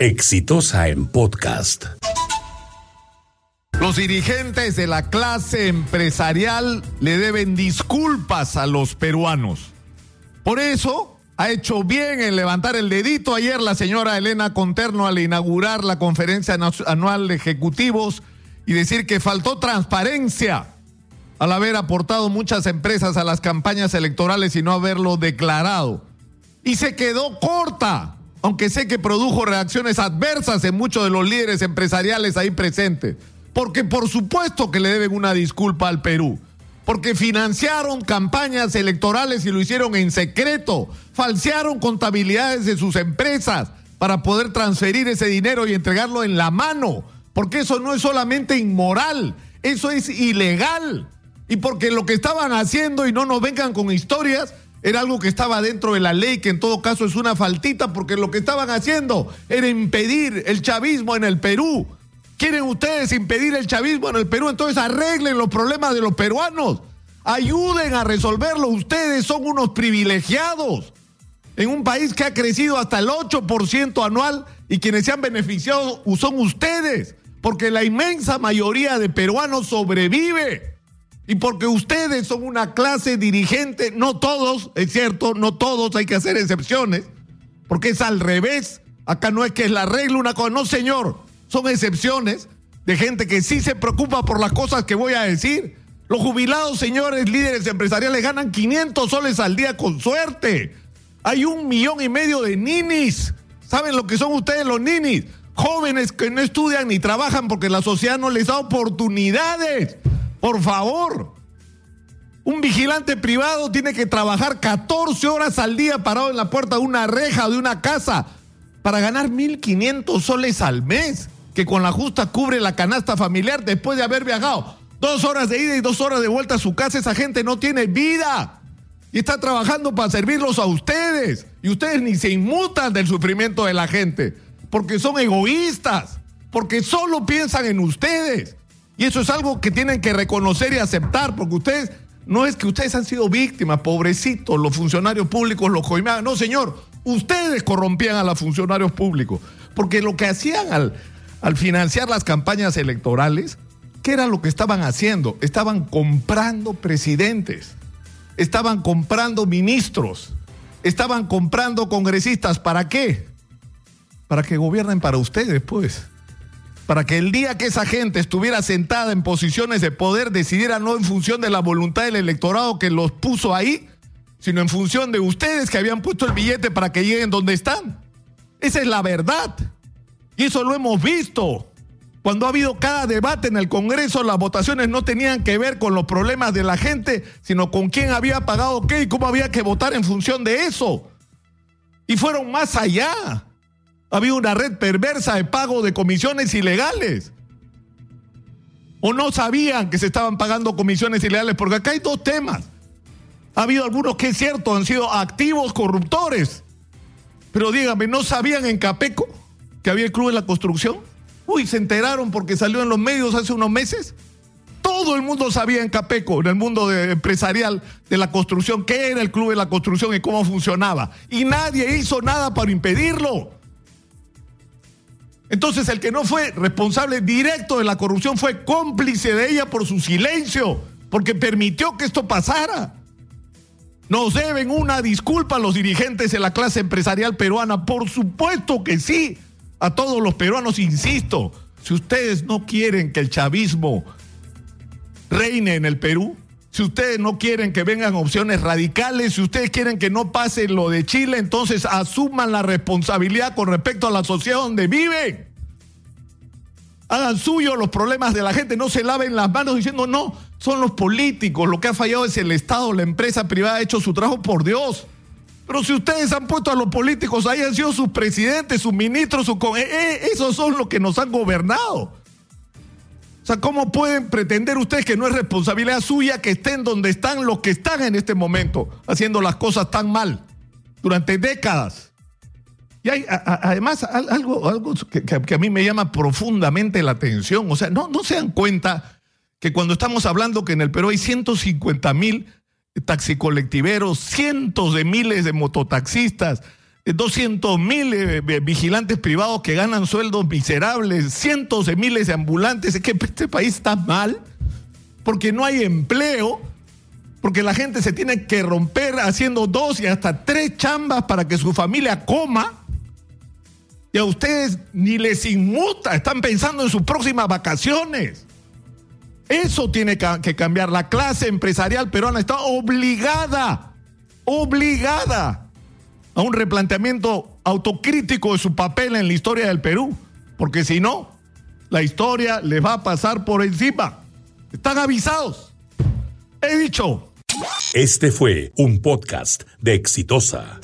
Exitosa en podcast. Los dirigentes de la clase empresarial le deben disculpas a los peruanos. Por eso ha hecho bien en levantar el dedito ayer la señora Elena Conterno al inaugurar la conferencia anual de ejecutivos y decir que faltó transparencia al haber aportado muchas empresas a las campañas electorales y no haberlo declarado. Y se quedó corta, aunque sé que produjo reacciones adversas en muchos de los líderes empresariales ahí presentes. Porque por supuesto que le deben una disculpa al Perú. Porque financiaron campañas electorales y lo hicieron en secreto. Falsearon contabilidades de sus empresas para poder transferir ese dinero y entregarlo en la mano. Porque eso no es solamente inmoral, eso es ilegal y porque lo que estaban haciendo, y no nos vengan con historias, era algo que estaba dentro de la ley, que en todo caso es una faltita, porque lo que estaban haciendo era impedir el chavismo en el Perú. ¿Quieren ustedes impedir el chavismo en el Perú? Entonces arreglen los problemas de los peruanos. Ayuden a resolverlo. Ustedes son unos privilegiados. En un país que ha crecido hasta el 8% anual y quienes se han beneficiado son ustedes. Porque la inmensa mayoría de peruanos sobrevive y porque ustedes son una clase dirigente, no todos, es cierto, no todos, hay que hacer excepciones, porque es al revés. Acá no es que es la regla una cosa, no señor, son excepciones de gente que sí se preocupa por las cosas que voy a decir. Los jubilados, señores líderes empresariales, ganan 500 soles al día con suerte. Hay un millón y medio de ninis. ¿Saben lo que son ustedes los ninis? Jóvenes que no estudian ni trabajan porque la sociedad no les da oportunidades. Por favor. Un vigilante privado tiene que trabajar 14 horas al día parado en la puerta de una reja de una casa para ganar 1.500 soles al mes, que con la justa cubre la canasta familiar después de haber viajado dos horas de ida y dos horas de vuelta a su casa. Esa gente no tiene vida y está trabajando para servirlos a ustedes. Y ustedes ni se inmutan del sufrimiento de la gente, porque son egoístas, porque solo piensan en ustedes. Y eso es algo que tienen que reconocer y aceptar, porque ustedes, no es que ustedes han sido víctimas, pobrecitos, los funcionarios públicos los coimeaban. No, señor, ustedes corrompían a los funcionarios públicos. Porque lo que hacían al, al financiar las campañas electorales, ¿qué era lo que estaban haciendo? Estaban comprando presidentes, estaban comprando ministros, estaban comprando congresistas. ¿Para qué? Para que gobiernen para ustedes, pues para que el día que esa gente estuviera sentada en posiciones de poder decidiera no en función de la voluntad del electorado que los puso ahí, sino en función de ustedes que habían puesto el billete para que lleguen donde están. Esa es la verdad. Y eso lo hemos visto. Cuando ha habido cada debate en el Congreso, las votaciones no tenían que ver con los problemas de la gente, sino con quién había pagado qué y cómo había que votar en función de eso. Y fueron más allá. Había una red perversa de pago de comisiones ilegales. ¿O no sabían que se estaban pagando comisiones ilegales? Porque acá hay dos temas. Ha habido algunos que es cierto, han sido activos corruptores. Pero dígame, ¿no sabían en Capeco que había el Club de la Construcción? Uy, se enteraron porque salió en los medios hace unos meses. Todo el mundo sabía en Capeco, en el mundo empresarial de la construcción, qué era el Club de la Construcción y cómo funcionaba. Y nadie hizo nada para impedirlo. Entonces el que no fue responsable directo de la corrupción fue cómplice de ella por su silencio, porque permitió que esto pasara. Nos deben una disculpa a los dirigentes de la clase empresarial peruana, por supuesto que sí, a todos los peruanos, insisto, si ustedes no quieren que el chavismo reine en el Perú, si ustedes no quieren que vengan opciones radicales, si ustedes quieren que no pase lo de Chile, entonces asuman la responsabilidad con respecto a la sociedad donde viven. Hagan suyo los problemas de la gente, no se laven las manos diciendo no, son los políticos, lo que ha fallado es el Estado, la empresa privada ha hecho su trabajo por Dios. Pero si ustedes han puesto a los políticos, ahí han sido sus presidentes, sus ministros, sus... Eh, eh, esos son los que nos han gobernado. Sea, ¿cómo pueden pretender ustedes que no es responsabilidad suya que estén donde están los que están en este momento haciendo las cosas tan mal durante décadas? Y hay además algo, algo que, a mí me llama profundamente la atención. O sea, no, no se dan cuenta que cuando estamos hablando que en el Perú hay 150 mil taxicolectiveros, cientos de miles de mototaxistas, 200 mil eh, vigilantes privados que ganan sueldos miserables, cientos de miles de ambulantes. Es que este país está mal porque no hay empleo, porque la gente se tiene que romper haciendo dos y hasta tres chambas para que su familia coma. Y a ustedes ni les inmuta, están pensando en sus próximas vacaciones. Eso tiene que cambiar. La clase empresarial peruana está obligada, obligada a un replanteamiento autocrítico de su papel en la historia del Perú, porque si no, la historia les va a pasar por encima. Están avisados. He dicho. Este fue un podcast de Exitosa.